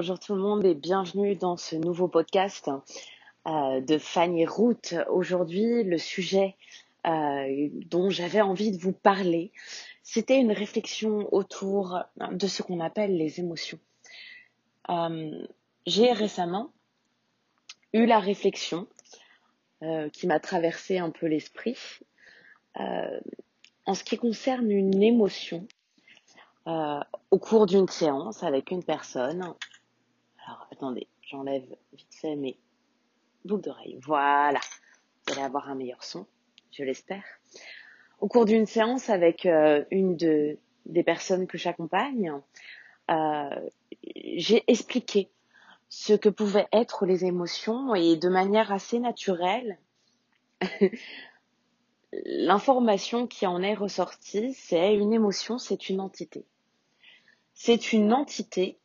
Bonjour tout le monde et bienvenue dans ce nouveau podcast euh, de Fanny Route. Aujourd'hui, le sujet euh, dont j'avais envie de vous parler, c'était une réflexion autour de ce qu'on appelle les émotions. Euh, j'ai récemment eu la réflexion qui m'a traversé un peu l'esprit en ce qui concerne une émotion au cours d'une séance avec une personne. Alors attendez, j'enlève vite fait mes boucles d'oreilles. Voilà, vous allez avoir un meilleur son, je l'espère. Au cours d'une séance avec euh, une de, des personnes que j'accompagne, euh, j'ai expliqué ce que pouvaient être les émotions et de manière assez naturelle, l'information qui en est ressortie, c'est une émotion, c'est une entité c'est une entité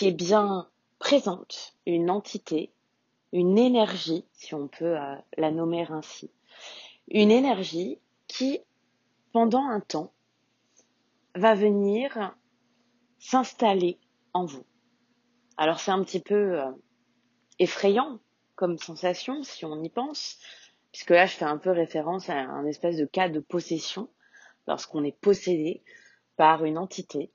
qui est bien présente, une entité, une énergie, si on peut euh, la nommer ainsi. Une énergie qui, pendant un temps, va venir s'installer en vous. Alors c'est un petit peu euh, effrayant comme sensation si on y pense, puisque là je fais un peu référence à un espèce de cas de possession, lorsqu'on est possédé, par une entité,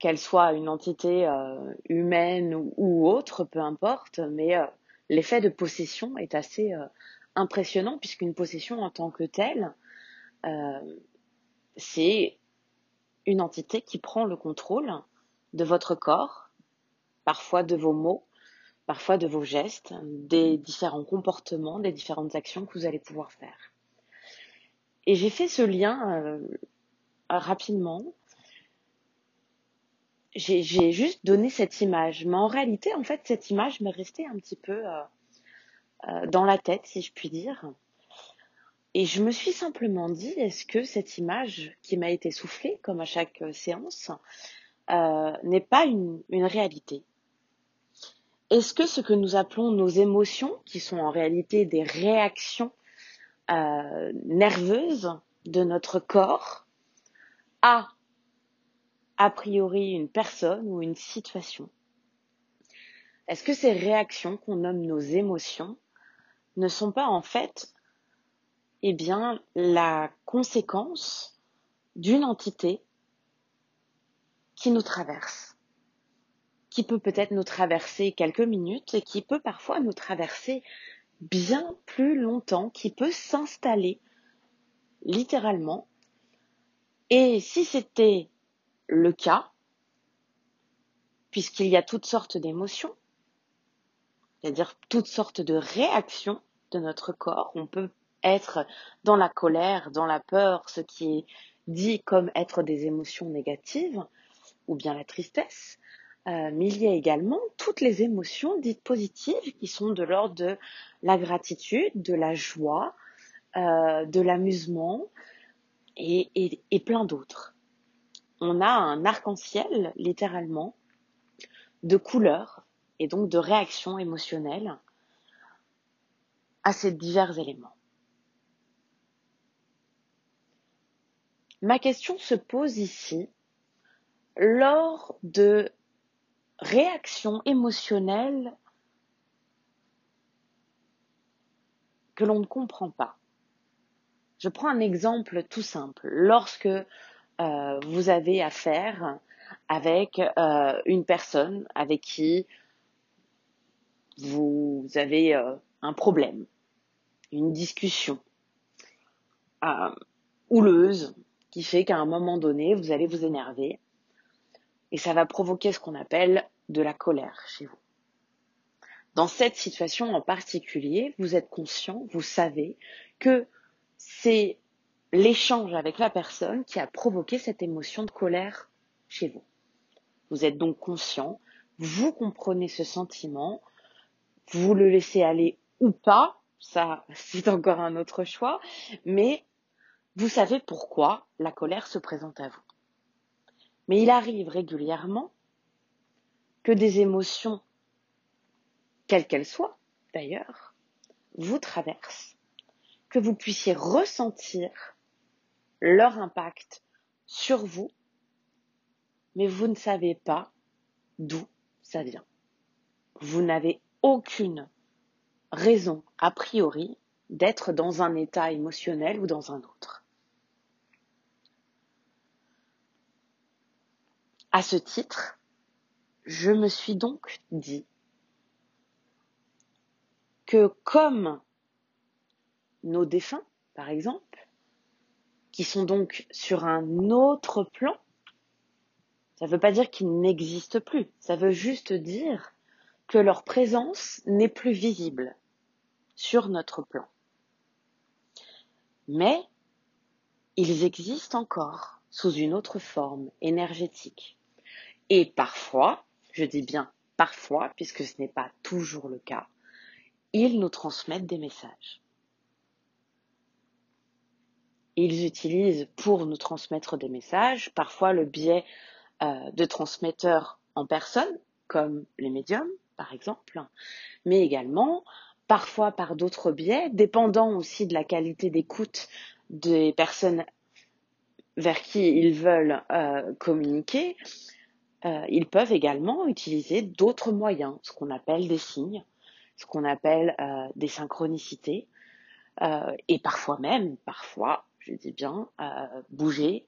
qu'elle soit une entité euh, humaine ou, autre, peu importe, mais euh, l'effet de possession est assez euh, impressionnant puisqu'une possession en tant que telle, c'est une entité qui prend le contrôle de votre corps, parfois de vos mots, parfois de vos gestes, des différents comportements, des différentes actions que vous allez pouvoir faire. Et j'ai fait ce lien rapidement. J'ai juste donné cette image. Mais en réalité, en fait, cette image m'est restée un petit peu euh, euh, dans la tête, si je puis dire. Et je me suis simplement dit, est-ce que cette image qui m'a été soufflée, comme à chaque euh, séance, n'est pas une, une réalité? Est-ce que ce que nous appelons nos émotions, qui sont en réalité des réactions nerveuses de notre corps, a a priori une personne ou une situation. Est-ce que ces réactions qu'on nomme nos émotions ne sont pas en fait eh bien la conséquence d'une entité qui nous traverse, qui peut peut-être nous traverser quelques minutes et qui peut parfois nous traverser bien plus longtemps, qui peut s'installer littéralement. Et si c'était le cas, puisqu'il y a toutes sortes d'émotions, c'est-à-dire toutes sortes de réactions de notre corps, on peut être dans la colère, dans la peur, ce qui est dit comme être des émotions négatives, ou bien la tristesse, euh, mais il y a également toutes les émotions dites positives qui sont de l'ordre de la gratitude, de la joie, euh, de l'amusement, et, plein d'autres. On a un arc-en-ciel, littéralement, de couleurs et donc de réactions émotionnelles à ces divers éléments. Ma question se pose ici lors de réactions émotionnelles que l'on ne comprend pas. Je prends un exemple tout simple. Lorsque euh, vous avez affaire avec euh, une personne avec qui vous avez euh, un problème, une discussion houleuse qui fait qu'à un moment donné, vous allez vous énerver et ça va provoquer ce qu'on appelle de la colère chez vous. Dans cette situation en particulier, vous êtes conscient, vous savez que c'est l'échange avec la personne qui a provoqué cette émotion de colère chez vous. Vous êtes donc conscient, vous comprenez ce sentiment, vous le laissez aller ou pas, ça c'est encore un autre choix, mais vous savez pourquoi la colère se présente à vous. Mais il arrive régulièrement que des émotions, quelles qu'elles soient d'ailleurs, vous traversent que vous puissiez ressentir leur impact sur vous mais vous ne savez pas d'où ça vient. Vous n'avez aucune raison, a priori, d'être dans un état émotionnel ou dans un autre. À ce titre, je me suis donc dit que comme nos défunts, par exemple, qui sont donc sur un autre plan, ça ne veut pas dire qu'ils n'existent plus, ça veut juste dire que leur présence n'est plus visible sur notre plan. Mais ils existent encore sous une autre forme énergétique. Et parfois, je dis bien parfois, puisque ce n'est pas toujours le cas, ils nous transmettent des messages. Ils utilisent pour nous transmettre des messages parfois le biais euh, de transmetteurs en personne, comme les médiums par exemple, mais également parfois par d'autres biais, dépendant aussi de la qualité d'écoute des personnes vers qui ils veulent euh, communiquer, euh, ils peuvent également utiliser d'autres moyens, ce qu'on appelle des signes, ce qu'on appelle des synchronicités, et parfois même, parfois, je dis bien, bouger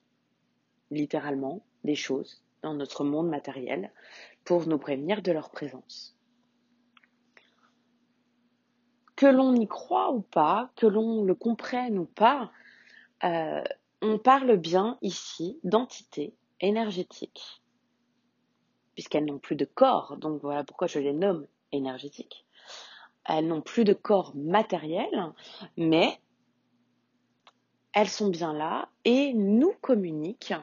littéralement des choses dans notre monde matériel pour nous prévenir de leur présence. que l'on y croit ou pas, que l'on le comprenne ou pas, euh, on parle bien ici d'entités énergétiques, puisqu'elles n'ont plus de corps, donc voilà pourquoi je les nomme énergétiques. Elles n'ont plus de corps matériel, mais elles sont bien là et nous communiquent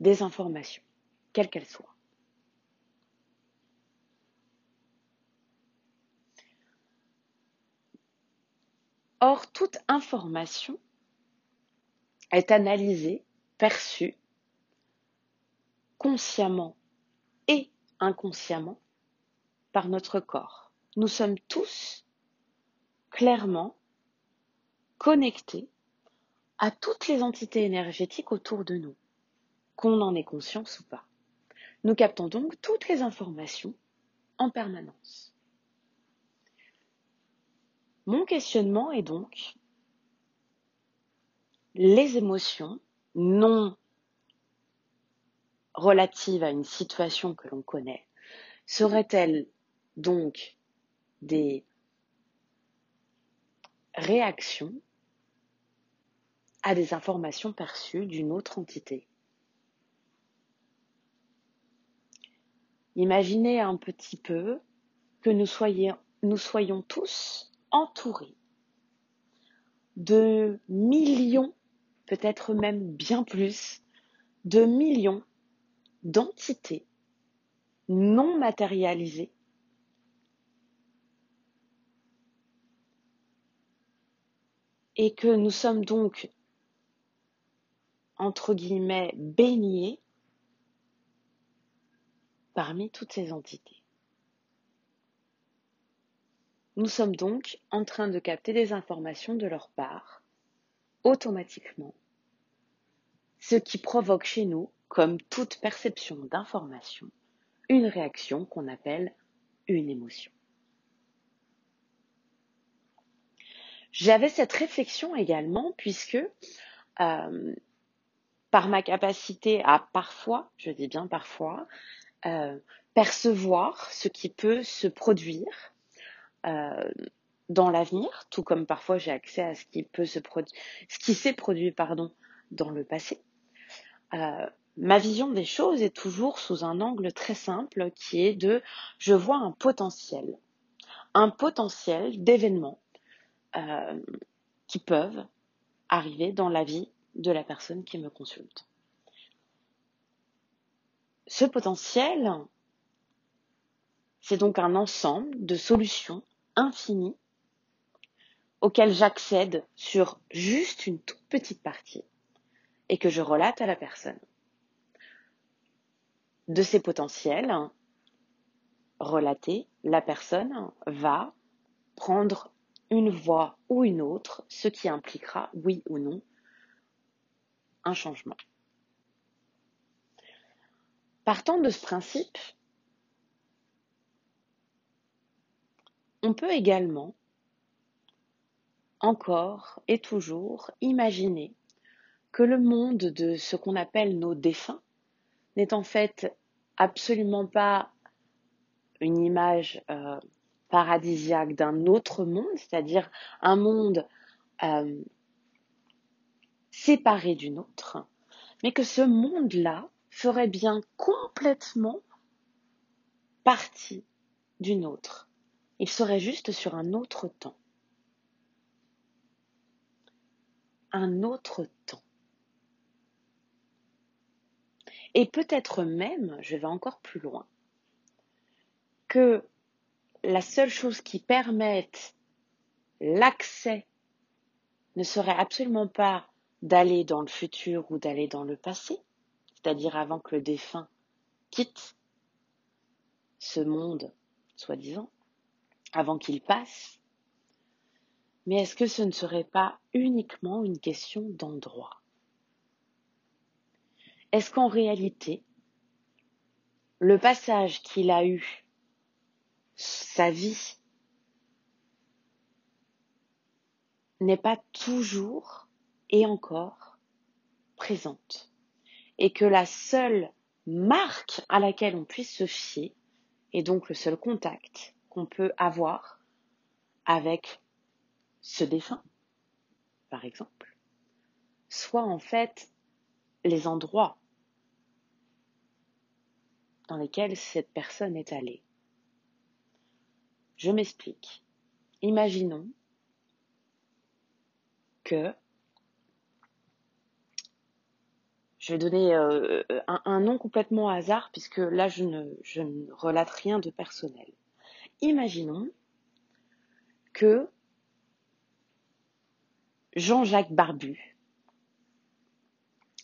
des informations, quelles qu'elles soient. Or, toute information est analysée, perçue, consciemment et inconsciemment par notre corps. Nous sommes tous clairement connectés à toutes les entités énergétiques autour de nous, qu'on en ait conscience ou pas. Nous captons donc toutes les informations en permanence. Mon questionnement est donc les émotions non relatives à une situation que l'on connaît seraient-elles donc des réactions à des informations perçues d'une autre entité. Imaginez un petit peu que nous, soyons, tous entouré de millions, peut-être même bien plus, de millions d'entités non matérialisées et que nous sommes donc, entre guillemets, baignés parmi toutes ces entités. Nous sommes donc en train de capter des informations de leur part, automatiquement, ce qui provoque chez nous, comme toute perception d'information, une réaction qu'on appelle une émotion. J'avais cette réflexion également puisque euh, par ma capacité à parfois, je dis bien parfois, euh, percevoir ce qui peut se produire euh, dans l'avenir, tout comme parfois j'ai accès à ce qui peut se produire, s'est produit dans le passé. Euh, ma vision des choses est toujours sous un angle très simple qui est de je vois un potentiel, un potentiel d'événements qui peuvent arriver dans la vie de la personne qui me consulte. Ce potentiel, c'est donc un ensemble de solutions infini auquel j'accède sur juste une toute petite partie et que je relate à la personne. De ces potentiels relatés, la personne va prendre une voie ou une autre, ce qui impliquera, oui ou non, un changement. Partant de ce principe, on peut également encore et toujours imaginer que le monde de ce qu'on appelle nos défunts n'est en fait absolument pas une image euh, paradisiaque d'un autre monde, c'est-à-dire un monde euh, séparé du nôtre, mais que ce monde-là ferait bien complètement partie du nôtre. Il serait juste sur un autre temps. Un autre temps. Et peut-être même, je vais encore plus loin, que la seule chose qui permette l'accès ne serait absolument pas d'aller dans le futur ou d'aller dans le passé, c'est-à-dire avant que le défunt quitte ce monde, soi-disant, avant qu'il passe, mais est-ce que ce ne serait pas uniquement une question d'endroit? Est-ce qu'en réalité, le passage qu'il a eu sa vie n'est pas toujours et encore présente. Et que la seule marque à laquelle on puisse se fier, et donc le seul contact qu'on peut avoir avec ce défunt, par exemple, soit en fait les endroits dans lesquels cette personne est allée. Je m'explique. Imaginons que je vais donner euh, un, nom complètement hasard puisque là je ne, relate rien de personnel. Imaginons que Jean-Jacques Barbu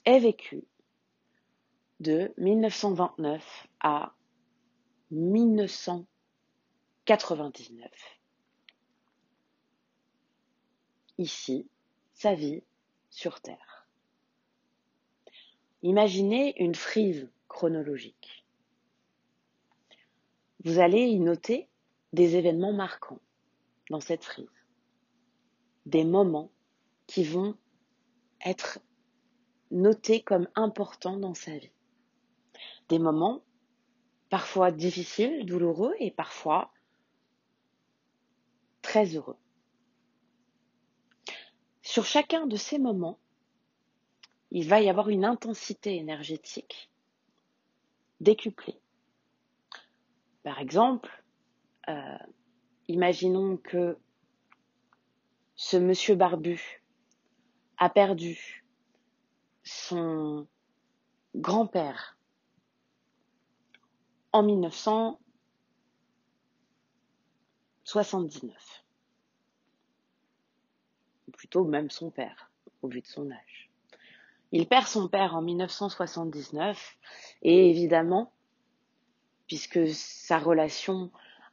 ait vécu de 1929 à 1900 99. Ici, sa vie sur Terre. Imaginez une frise chronologique. Vous allez y noter des événements marquants dans cette frise, des moments qui vont être notés comme importants dans sa vie, des moments parfois difficiles, douloureux et parfois très heureux. Sur chacun de ces moments, il va y avoir une intensité énergétique décuplée. Par exemple, euh, imaginons que ce monsieur barbu a perdu son grand-père en 1979 plutôt même son père, au vu de son âge. Il perd son père en 1979 et évidemment, puisque sa relation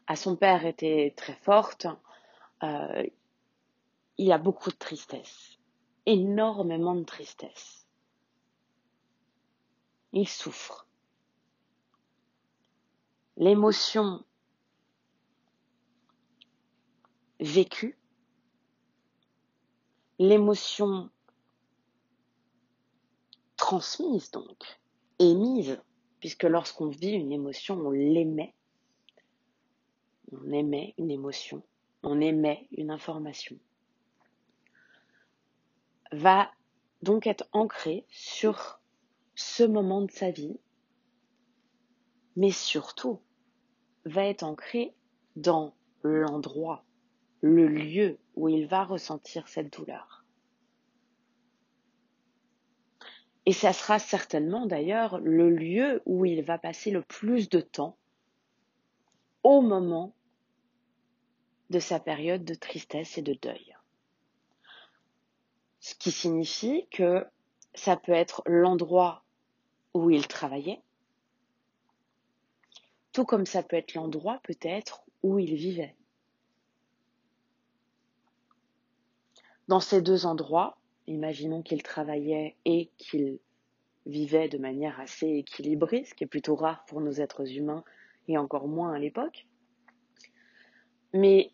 à son père était très forte, euh, il a beaucoup de tristesse, énormément de tristesse. Il souffre. L'émotion vécue l'émotion transmise donc, émise, puisque lorsqu'on vit une émotion, on l'émet. On émet une émotion, on émet une information. Va donc être ancré sur ce moment de sa vie, mais surtout va être ancré dans l'endroit le lieu où il va ressentir cette douleur. Et ça sera certainement d'ailleurs le lieu où il va passer le plus de temps au moment de sa période de tristesse et de deuil. Ce qui signifie que ça peut être l'endroit où il travaillait, tout comme ça peut être l'endroit peut-être où il vivait. Dans ces deux endroits, imaginons qu'il travaillait et qu'il vivaient de manière assez équilibrée, ce qui est plutôt rare pour nos êtres humains et encore moins à l'époque. Mais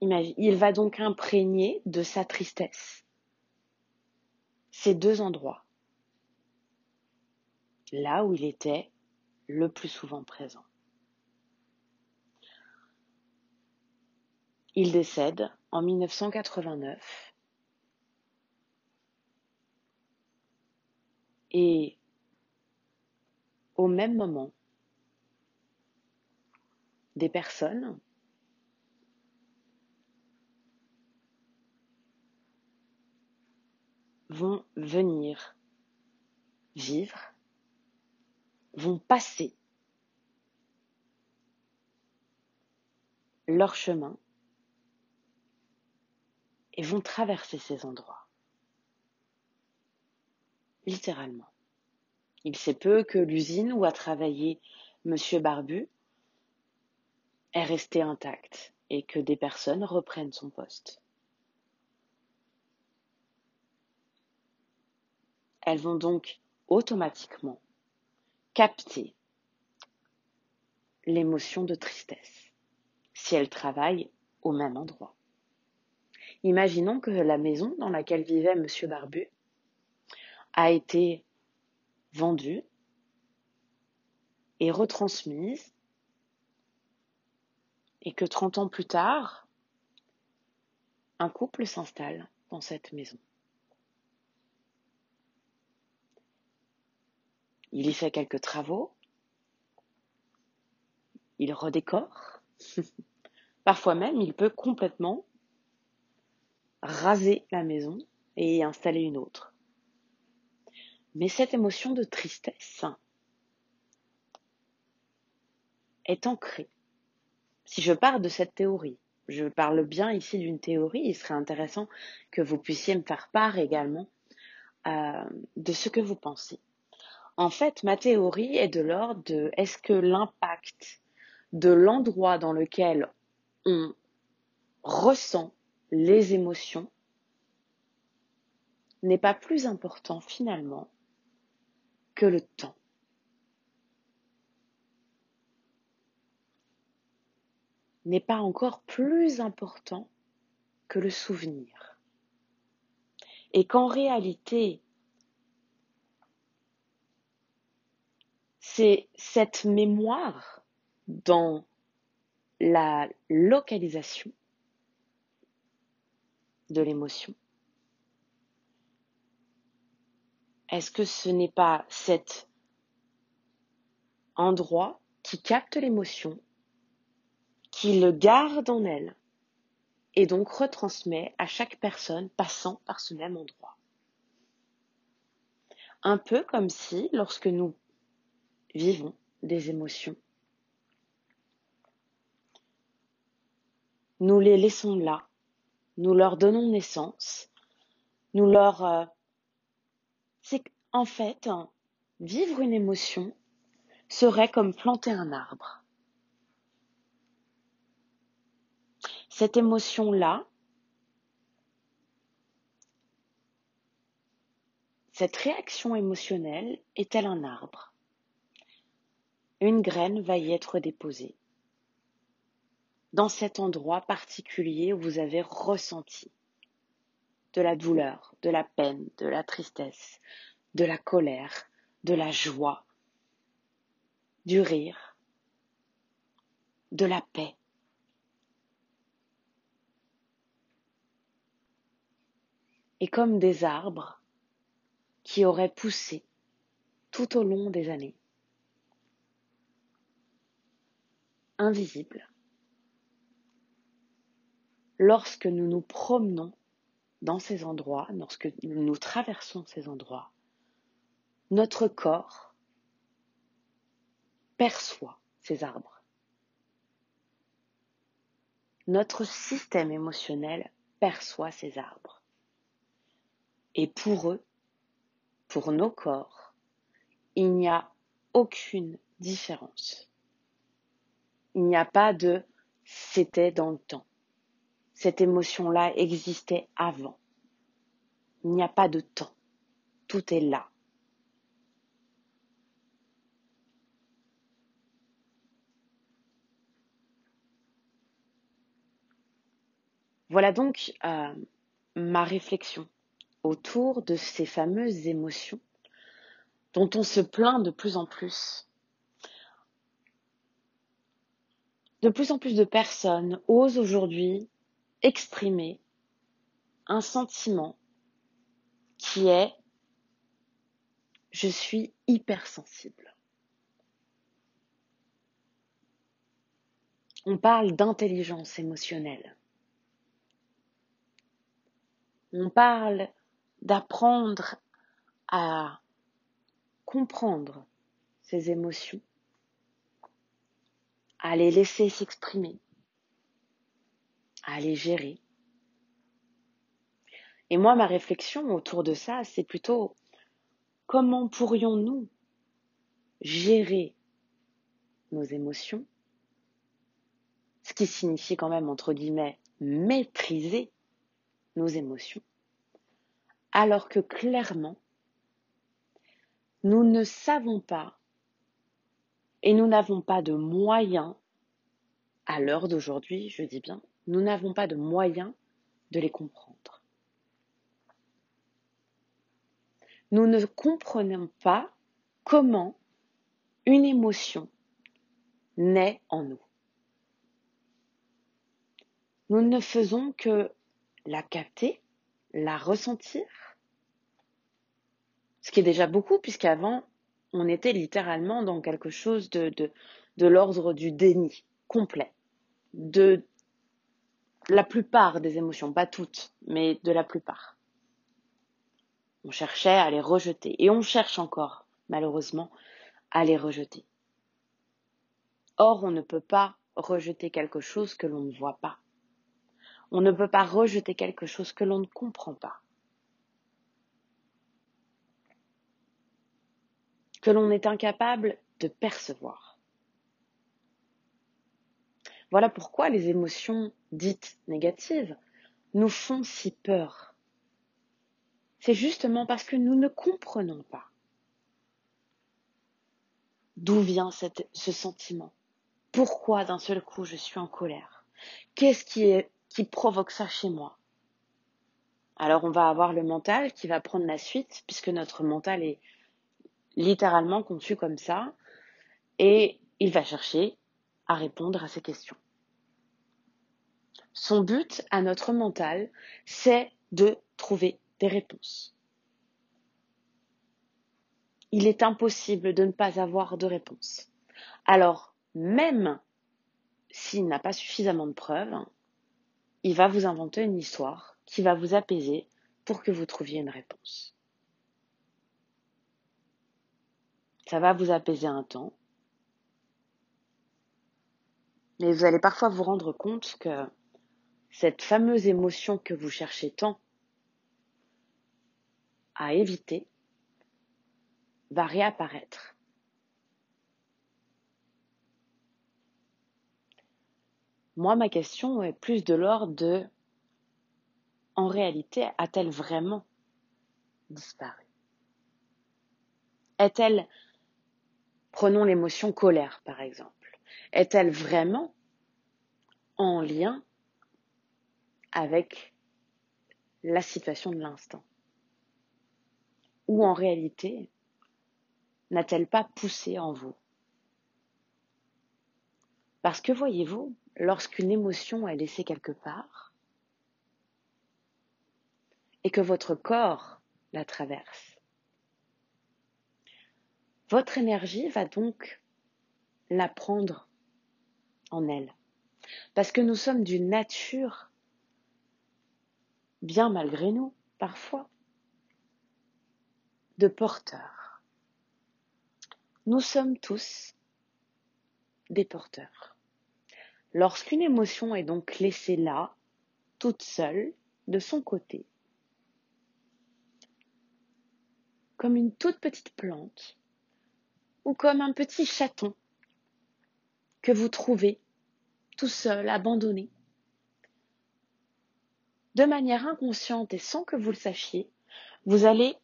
il va donc imprégner de sa tristesse ces deux endroits, là où il était le plus souvent présent. Il décède en 1989 et au même moment, des personnes vont venir vivre, vont passer leur chemin et vont traverser ces endroits. Littéralement. Il sait peu que l'usine où a travaillé Monsieur Barbu est restée intacte et que des personnes reprennent son poste. Elles vont donc automatiquement capter l'émotion de tristesse si elles travaillent au même endroit. Imaginons que la maison dans laquelle vivait M. Barbu a été vendue et retransmise et que 30 ans plus tard, un couple s'installe dans cette maison. Il y fait quelques travaux, il redécore, parfois même il peut complètement raser la maison et y installer une autre. Mais cette émotion de tristesse est ancrée. Si je pars de cette théorie, je parle bien ici d'une théorie, il serait intéressant que vous puissiez me faire part également euh, de ce que vous pensez. En fait, ma théorie est de l'ordre de est-ce que l'impact de l'endroit dans lequel on ressent les émotions n'est pas plus important finalement que le temps. n'est pas encore plus important que le souvenir. Et qu'en réalité, c'est cette mémoire dans la localisation de l'émotion Est-ce que ce n'est pas cet endroit qui capte l'émotion, qui le garde en elle et donc retransmet à chaque personne passant par ce même endroit? Un peu comme si, lorsque nous vivons des émotions, nous les laissons là nous leur donnons naissance, nous leur... C'est en fait, hein, vivre une émotion serait comme planter un arbre. Cette émotion-là, cette réaction émotionnelle est-elle un arbre? Une graine va y être déposée dans cet endroit particulier où vous avez ressenti de la douleur, de la peine, de la tristesse, de la colère, de la joie, du rire, de la paix. Et comme des arbres qui auraient poussé tout au long des années, invisibles, lorsque nous nous promenons dans ces endroits, lorsque nous traversons ces endroits, notre corps perçoit ces arbres. Notre système émotionnel perçoit ces arbres. Et pour eux, pour nos corps, il n'y a aucune différence. Il n'y a pas de c'était dans le temps cette émotion-là existait avant. Il n'y a pas de temps. Tout est là. Voilà donc euh, ma réflexion autour de ces fameuses émotions dont on se plaint de plus en plus. De plus en plus de personnes osent aujourd'hui exprimer un sentiment qui est je suis hypersensible. On parle d'intelligence émotionnelle. On parle d'apprendre à comprendre ses émotions, à les laisser s'exprimer, à les gérer. Et moi, ma réflexion autour de ça, c'est plutôt comment pourrions-nous gérer nos émotions ce qui signifie quand même, entre guillemets, maîtriser nos émotions, alors que clairement, nous ne savons pas et nous n'avons pas de moyens, à l'heure d'aujourd'hui, je dis bien, nous n'avons pas de moyens de les comprendre. Nous ne comprenons pas comment une émotion naît en nous nous ne faisons que la capter, la ressentir, ce qui est déjà beaucoup, puisqu'avant, on était littéralement dans quelque chose de, l'ordre du déni complet, la plupart des émotions, pas toutes, mais de la plupart. On cherchait à les rejeter, et on cherche encore, malheureusement, à les rejeter. Or, on ne peut pas rejeter quelque chose que l'on ne voit pas. On ne peut pas rejeter quelque chose que l'on ne comprend pas. Que l'on est incapable de percevoir. Voilà pourquoi les émotions dites négatives nous font si peur. C'est justement parce que nous ne comprenons pas d'où vient ce sentiment. Pourquoi d'un seul coup je suis en colère? Qu'est-ce qui provoque ça chez moi? Alors on va avoir le mental qui va prendre la suite, puisque notre mental est littéralement conçu comme ça, et il va chercher à répondre à ces questions. Son but à notre mental, c'est de trouver des réponses. Il est impossible de ne pas avoir de réponse. Alors, même s'il n'a pas suffisamment de preuves, il va vous inventer une histoire qui va vous apaiser pour que vous trouviez une réponse. Ça va vous apaiser un temps. Mais vous allez parfois vous rendre compte que cette fameuse émotion que vous cherchez tant à éviter va réapparaître. Moi, ma question est plus de l'ordre de en réalité, a-t-elle vraiment disparu? Est-elle, prenons l'émotion colère par exemple, est-elle vraiment en lien avec la situation de l'instant? Ou en réalité, n'a-t-elle pas poussé en vous? Parce que voyez-vous, lorsqu'une émotion est laissée quelque part et que votre corps la traverse. Votre énergie va donc la prendre en elle. Parce que nous sommes d'une nature, bien malgré nous, parfois, de porteurs. Nous sommes tous des porteurs. Lorsqu'une émotion est donc laissée là, toute seule, de son côté, comme une toute petite plante, ou comme un petit chaton que vous trouvez tout seul, abandonné, de manière inconsciente et sans que vous le sachiez, vous allez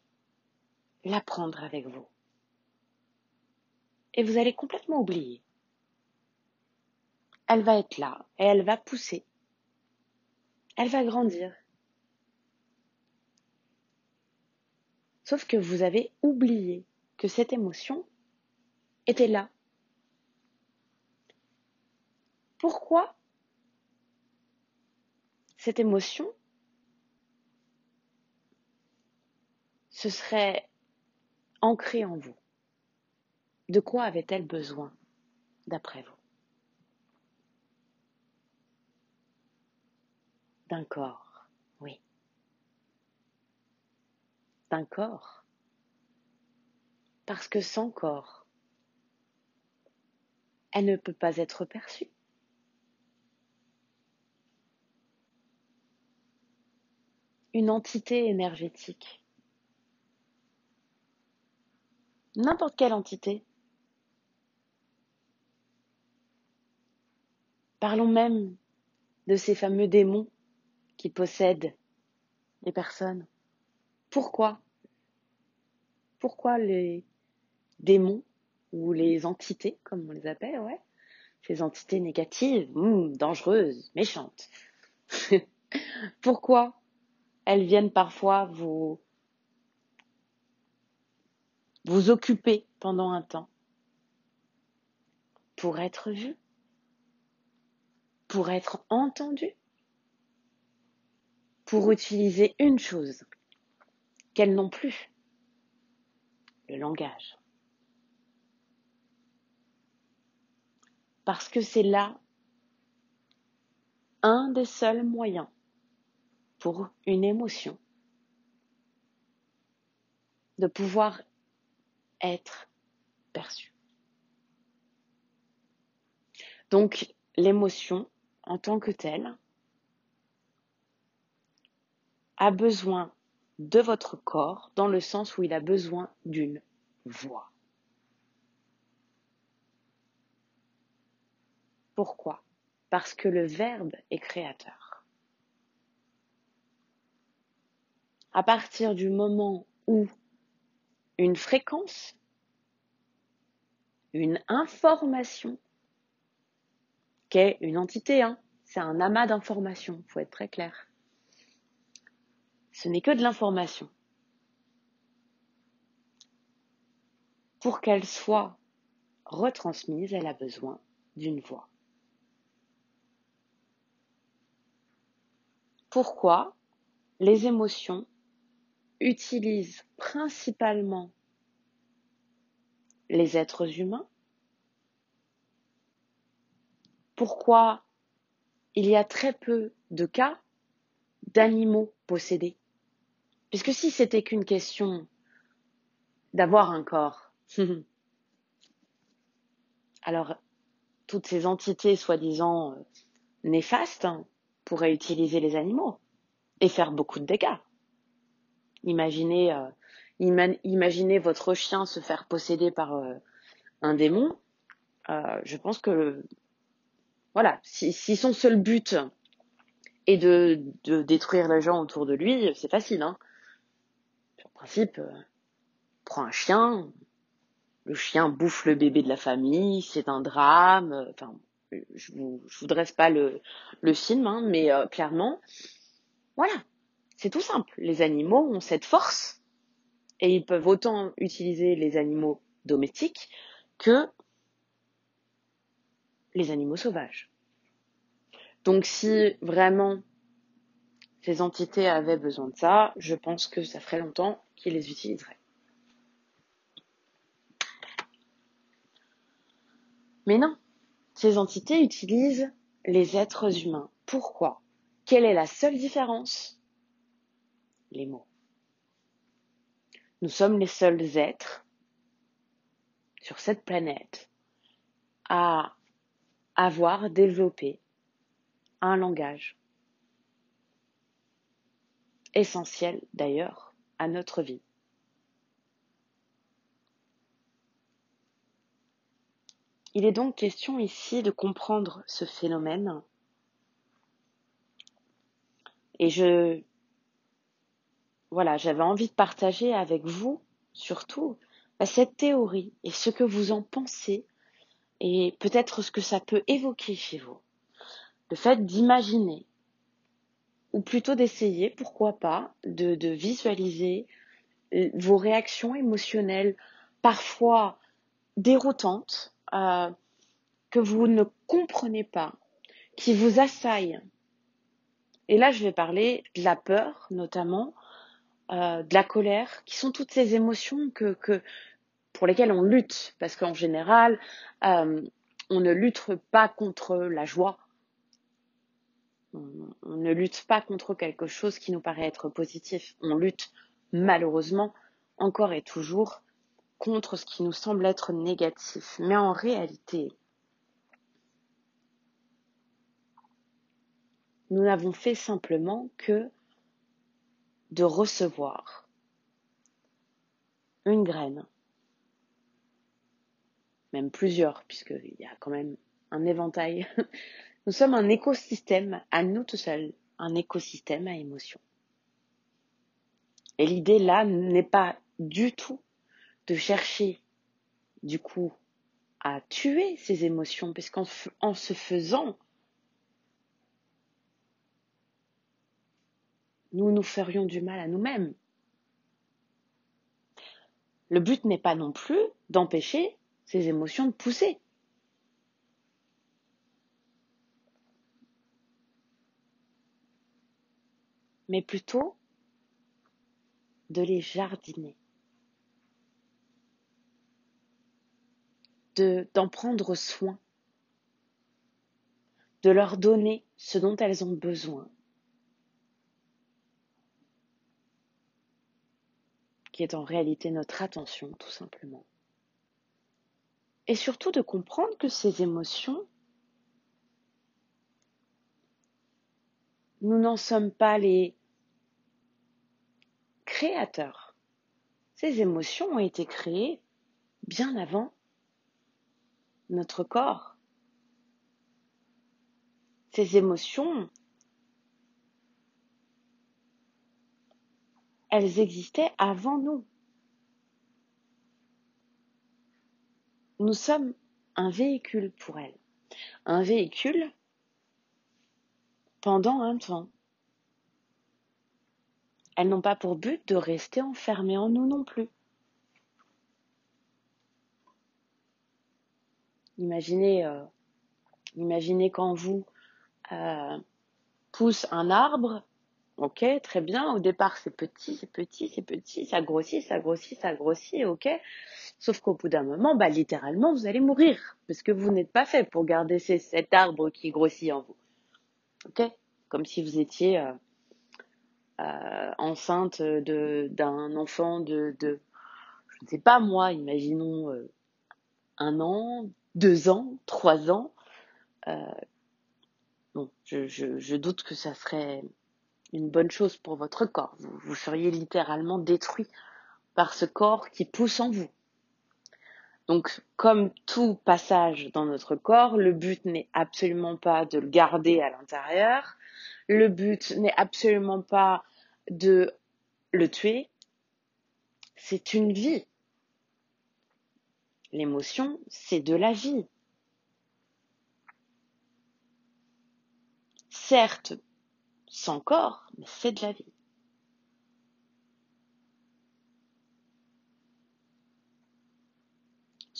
la prendre avec vous. Et vous allez complètement oublier elle va être là et elle va pousser. elle va grandir. Sauf que vous avez oublié que cette émotion était là. Pourquoi cette émotion se serait ancrée en vous? De quoi avait-elle besoin, d'après vous? D'un corps, oui. D'un corps? Parce que sans corps, elle ne peut pas être perçue. Une entité énergétique. N'importe quelle entité. Parlons même de ces fameux démons qui possèdent les personnes. Pourquoi? Pourquoi les démons ou les entités, comme on les appelle, ouais, ces entités négatives, hmm, dangereuses, méchantes? Pourquoi elles viennent parfois vous occuper pendant un temps pour être vues, pour être entendues pour utiliser une chose qu'elles n'ont plus, le langage. Parce que c'est là un des seuls moyens pour une émotion de pouvoir être perçue. Donc l'émotion en tant que telle a besoin de votre corps dans le sens où il a besoin d'une voix. Pourquoi? Parce que le verbe est créateur. À partir du moment où une fréquence, une information, qu'est une entité, hein, c'est un amas d'informations, faut être très clair ce n'est que de l'information. Pour qu'elle soit retransmise, elle a besoin d'une voix. Pourquoi les émotions utilisent principalement les êtres humains Pourquoi il y a très peu de cas d'animaux possédés? Puisque si c'était qu'une question d'avoir un corps, alors toutes ces entités soi-disant euh, néfastes hein, pourraient utiliser les animaux et faire beaucoup de dégâts. Imaginez, euh, imaginez votre chien se faire posséder par euh, un démon. je pense que voilà, si, si, son seul but est de, de détruire les gens autour de lui, c'est facile. Hein principe, euh, prends un chien, le chien bouffe le bébé de la famille, c'est un drame. Euh, enfin, je vous, vous dresse pas le, le film, hein, mais euh, clairement, voilà, c'est tout simple. Les animaux ont cette force et ils peuvent autant utiliser les animaux domestiques que les animaux sauvages. Donc si vraiment ces entités avaient besoin de ça, je pense que ça ferait longtemps qui les utiliserait. Mais non, ces entités utilisent les êtres humains. Pourquoi? Quelle est la seule différence? Les mots. Nous sommes les seuls êtres sur cette planète à avoir développé un langage essentiel d'ailleurs à notre vie. Il est donc question ici de comprendre ce phénomène et je voilà, j'avais envie de partager avec vous surtout bah, cette théorie et ce que vous en pensez et peut-être ce que ça peut évoquer chez vous. Le fait d'imaginer ou plutôt d'essayer, pourquoi pas, de, visualiser euh, vos réactions émotionnelles, parfois déroutantes, euh, que vous ne comprenez pas, qui vous assaillent. Et là, je vais parler de la peur, notamment, euh, de la colère, qui sont toutes ces émotions que, pour lesquelles on lutte, parce qu'en général, euh, on ne lutte pas contre la joie, on ne lutte pas contre quelque chose qui nous paraît être positif. On lutte malheureusement encore et toujours contre ce qui nous semble être négatif. Mais en réalité, nous n'avons fait simplement que de recevoir une graine, même plusieurs, puisqu'il y a quand même un éventail Nous sommes un écosystème à nous tout seuls, un écosystème à émotions. Et l'idée là n'est pas du tout de chercher, du coup, à tuer ces émotions, parce qu'en en se faisant, nous nous ferions du mal à nous-mêmes. Le but n'est pas non plus d'empêcher ces émotions de pousser. mais plutôt de les jardiner, de, d'en prendre soin, de leur donner ce dont elles ont besoin, qui est en réalité notre attention tout simplement. Et surtout de comprendre que ces émotions nous n'en sommes pas les créateurs. Ces émotions ont été créées bien avant notre corps. Ces émotions, elles existaient avant nous. Nous sommes un véhicule pour elles. Un véhicule pendant un temps. Elles n'ont pas pour but de rester enfermées en nous non plus. Imaginez, euh, imaginez quand vous euh, pousse un arbre, ok, très bien, au départ c'est petit, c'est petit, c'est petit, ça grossit, ça grossit, ça grossit, ok. Sauf qu'au bout d'un moment, bah littéralement, vous allez mourir, parce que vous n'êtes pas fait pour garder cet arbre qui grossit en vous. Ok Comme si vous étiez euh, euh, enceinte d'un enfant de, de, je ne sais pas moi, imaginons euh, un an, deux ans, trois ans. bon, je, je, je, doute que ça serait une bonne chose pour votre corps. Vous, vous seriez littéralement détruit par ce corps qui pousse en vous. Donc, comme tout passage dans notre corps, le but n'est absolument pas de le garder à l'intérieur. Le but n'est absolument pas de le tuer. C'est une vie. L'émotion, c'est de la vie. Certes, sans corps, mais c'est de la vie.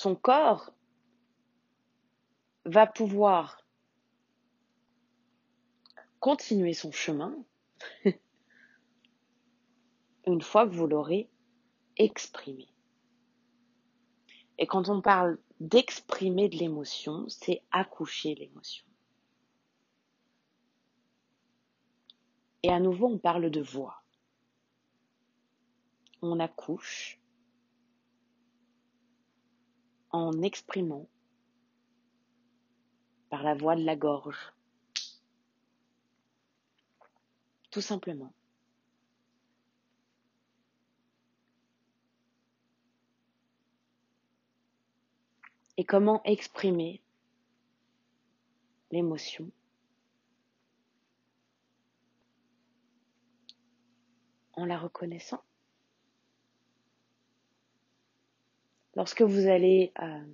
son corps va pouvoir continuer son chemin une fois que vous l'aurez exprimé. Et quand on parle d'exprimer de l'émotion, c'est accoucher l'émotion. Et à nouveau, on parle de voix. On accouche en exprimant par la voix de la gorge. Tout simplement. Et comment exprimer l'émotion en la reconnaissant Lorsque vous allez euh,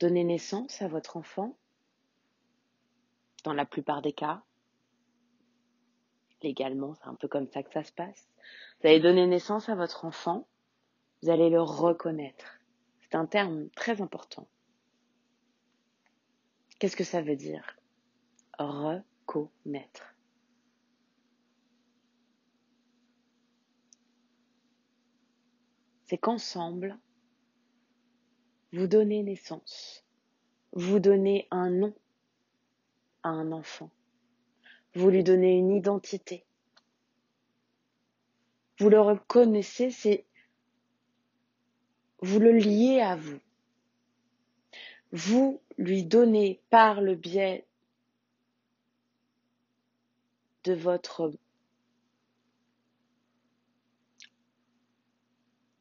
donner naissance à votre enfant, dans la plupart des cas, légalement, c'est un peu comme ça que ça se passe. Vous allez donner naissance à votre enfant, vous allez le reconnaître. C'est un terme très important. Qu'est-ce que ça veut dire? Reconnaître. C'est qu'ensemble, vous donnez naissance, vous donnez un nom à un enfant, vous lui donnez une identité. Vous le reconnaissez, c'est vous le liez à vous. Vous lui donnez par le biais de votre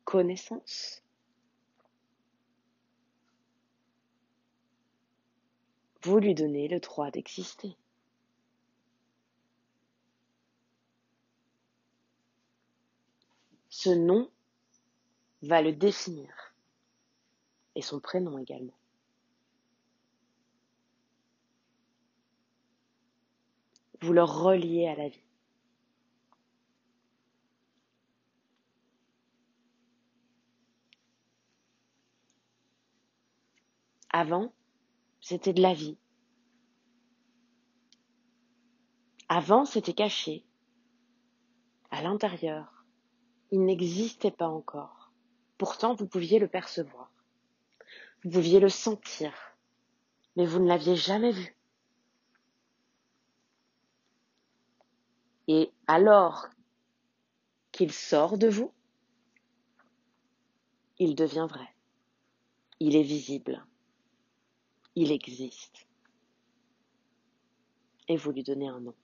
connaissance, vous lui donnez le droit d'exister. Ce nom va le définir et son prénom également. Vous le reliez à la vie. Avant, c'était de la vie. Avant, c'était caché. À l'intérieur, il n'existait pas encore. Pourtant, vous pouviez le percevoir. Vous pouviez le sentir. Mais vous ne l'aviez jamais vu. Et alors qu'il sort de vous, il devient vrai. Il est visible il existe. Et vous lui donnez un nom.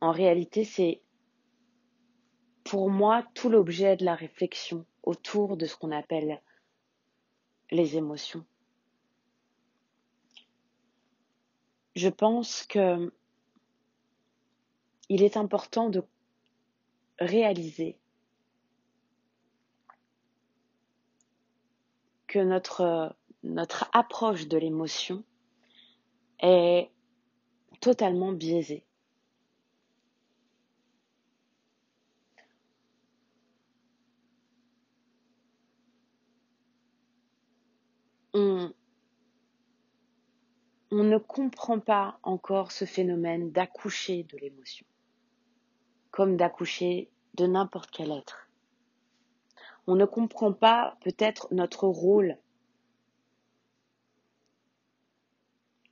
En réalité, c'est pour moi tout l'objet de la réflexion autour de ce qu'on appelle les émotions. Je pense que il est important de réaliser que notre, approche de l'émotion est totalement biaisée. On ne comprend pas encore ce phénomène d'accoucher de l'émotion, comme d'accoucher de n'importe quel être on ne comprend pas peut-être notre rôle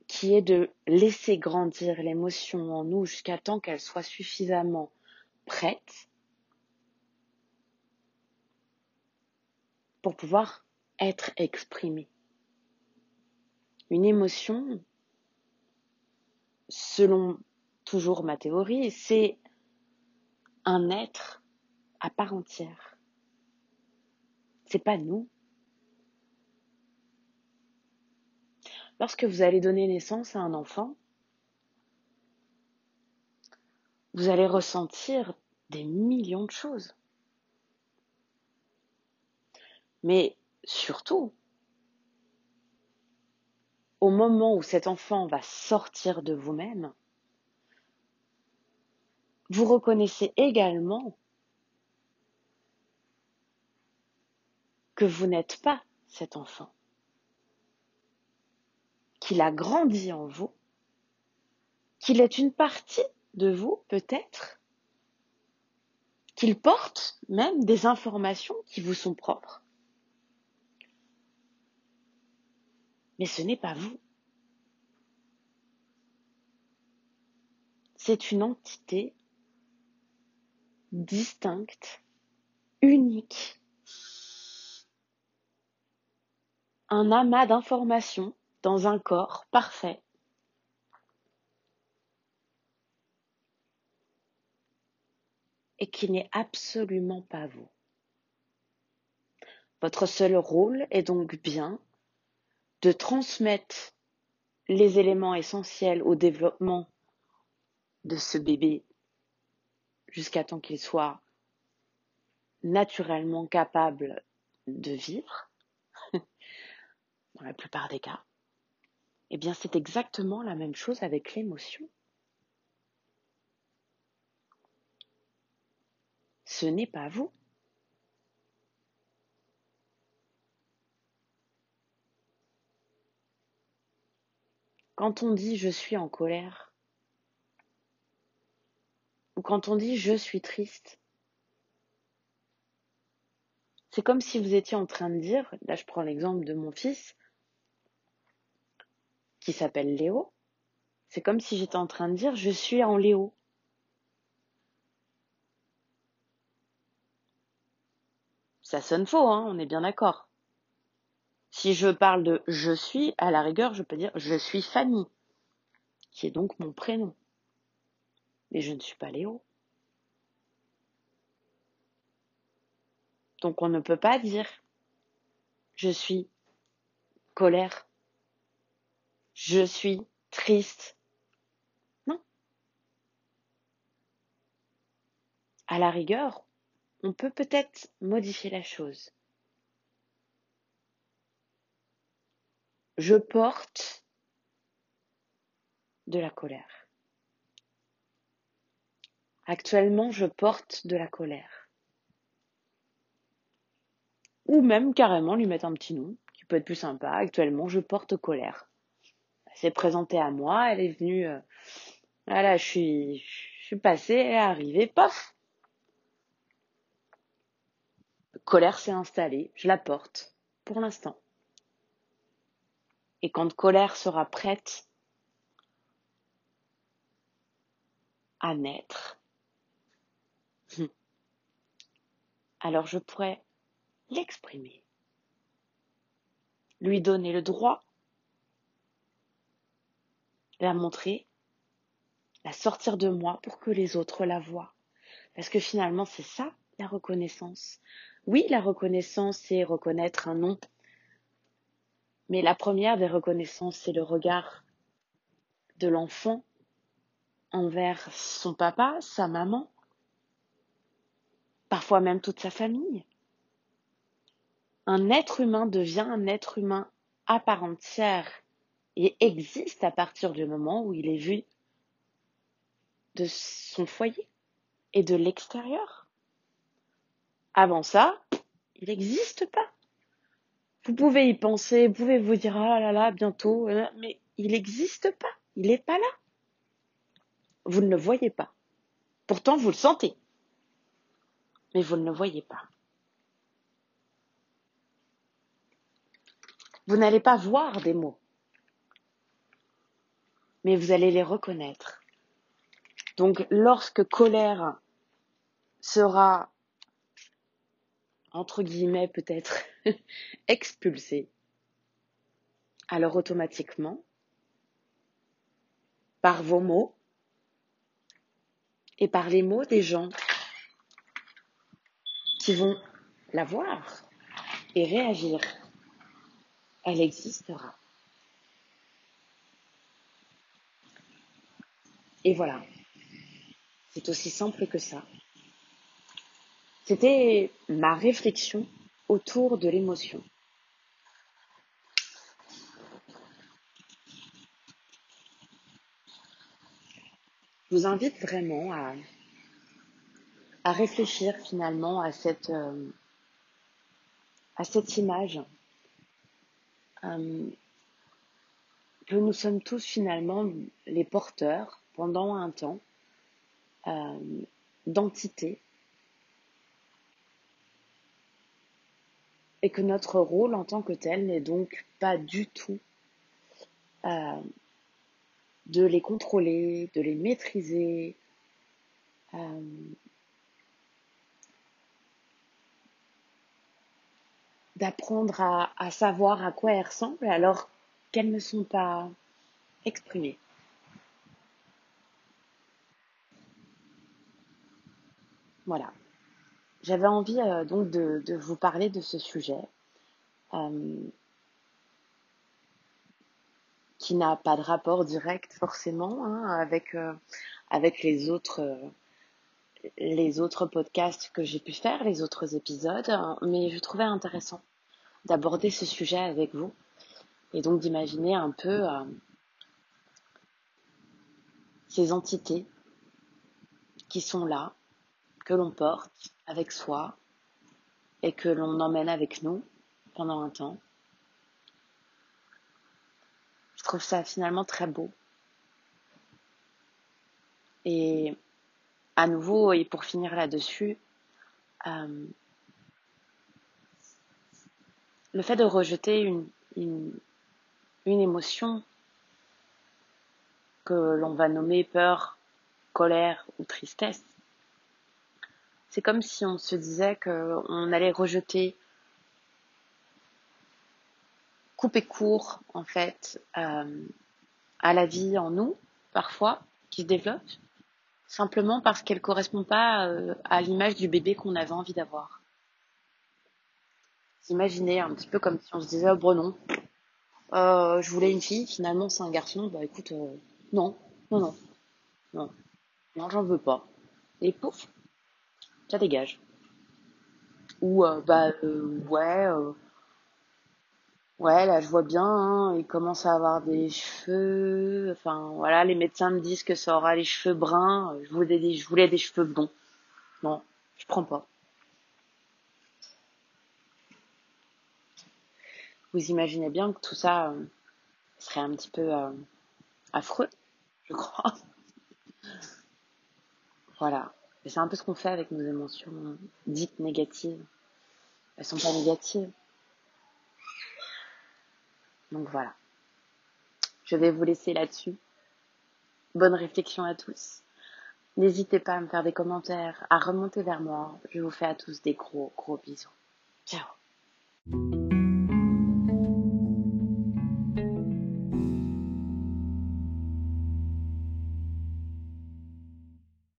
qui est de laisser grandir l'émotion en nous jusqu'à temps qu'elle soit suffisamment prête pour pouvoir être exprimée. Une émotion, selon toujours ma théorie, c'est un être à part entière. C'est pas nous. Lorsque vous allez donner naissance à un enfant, vous allez ressentir des millions de choses. Mais surtout, au moment où cet enfant va sortir de vous-même, vous reconnaissez également que vous n'êtes pas cet enfant, qu'il a grandi en vous, qu'il est une partie de vous peut-être, qu'il porte même des informations qui vous sont propres. Mais ce n'est pas vous. C'est une entité distincte, unique, un amas d'informations dans un corps parfait. et qui n'est absolument pas vous. Votre seul rôle est donc bien de transmettre les éléments essentiels au développement de ce bébé jusqu'à temps qu'il soit naturellement capable de vivre dans la plupart des cas. Eh bien, c'est exactement la même chose avec l'émotion. Ce n'est pas vous. Quand on dit je suis en colère, ou quand on dit je suis triste, c'est comme si vous étiez en train de dire, là je prends l'exemple de mon fils, s'appelle Léo, c'est comme si j'étais en train de dire je suis en Léo. Ça sonne faux, hein, on est bien d'accord. Si je parle de je suis, à la rigueur, je peux dire je suis Fanny, qui est donc mon prénom. Mais je ne suis pas Léo. Donc on ne peut pas dire je suis colère, je suis triste. Non. À la rigueur, on peut peut-être modifier la chose. Je porte de la colère. Actuellement, je porte de la colère. Ou même carrément lui mettre un petit nom qui peut être plus sympa. Actuellement, je porte colère. S'est présentée à moi, elle est venue. Euh, voilà, je suis, je suis passée, elle est arrivée, pof Colère s'est installée, je la porte, pour l'instant. Et quand colère sera prête à naître, alors je pourrais l'exprimer, lui donner le droit, la montrer, la sortir de moi pour que les autres la voient. Parce que finalement, c'est ça la reconnaissance. Oui, la reconnaissance, c'est reconnaître un nom, mais la première des reconnaissances, c'est le regard de l'enfant envers son papa, sa maman, parfois même toute sa famille. Un être humain devient un être humain à part entière et existe à partir du moment où il est vu de son foyer et de l'extérieur. Avant ça, il n'existe pas. Vous pouvez y penser, vous pouvez vous dire ah là là, bientôt, euh, mais il n'existe pas, il n'est pas là. Vous ne le voyez pas. Pourtant, vous le sentez, mais vous ne le voyez pas. Vous n'allez pas voir des mots, mais vous allez les reconnaître. Donc, lorsque colère sera entre guillemets peut-être expulsé, alors automatiquement, par vos mots et par les mots des gens qui vont la voir et réagir, elle existera. Et voilà, c'est aussi simple que ça. C'était ma réflexion autour de l'émotion. Je vous invite vraiment à, réfléchir finalement à cette, euh, image euh, que nous sommes tous finalement les porteurs pendant un temps euh, d'entités et que notre rôle en tant que tel n'est donc pas du tout euh, de les contrôler, de les maîtriser, euh, d'apprendre à, à, savoir à quoi elles ressemblent alors qu'elles ne sont pas exprimées. Voilà. J'avais envie euh, donc de, vous parler de ce sujet euh, qui n'a pas de rapport direct forcément hein, avec, euh, les autres podcasts que j'ai pu faire, les autres épisodes, hein, mais je trouvais intéressant d'aborder ce sujet avec vous Et donc d'imaginer un peu ces entités qui sont là, que l'on porte avec soi et que l'on emmène avec nous pendant un temps. Je trouve ça finalement très beau. Et à nouveau, et pour finir là-dessus, euh, le fait de rejeter une, émotion que l'on va nommer peur, colère ou tristesse, c'est comme si on se disait qu'on allait rejeter, couper court en fait euh, à la vie en nous, parfois, qui se développe, simplement parce qu'elle correspond pas euh, à l'image du bébé qu'on avait envie d'avoir. S'imaginer un petit peu comme si on se disait, oh bon non, euh, je voulais une fille, finalement c'est un garçon, bah écoute, non, non, non, non, non, j'en veux pas. Et pouf, ça dégage. Ou euh, bah euh, ouais, euh, ouais là je vois bien, hein, il commence à avoir des cheveux. Enfin voilà, les médecins me disent que ça aura les cheveux bruns. Je voulais des, je voulais des cheveux blonds. Non, je prends pas. Vous imaginez bien que tout ça serait un petit peu affreux, je crois. voilà. C'est un peu ce qu'on fait avec nos émotions dites négatives. Elles sont pas négatives. Donc voilà. Je vais vous laisser là-dessus. Bonne réflexion à tous. N'hésitez pas à me faire des commentaires, à remonter vers moi. Je vous fais à tous des gros, gros bisous. Ciao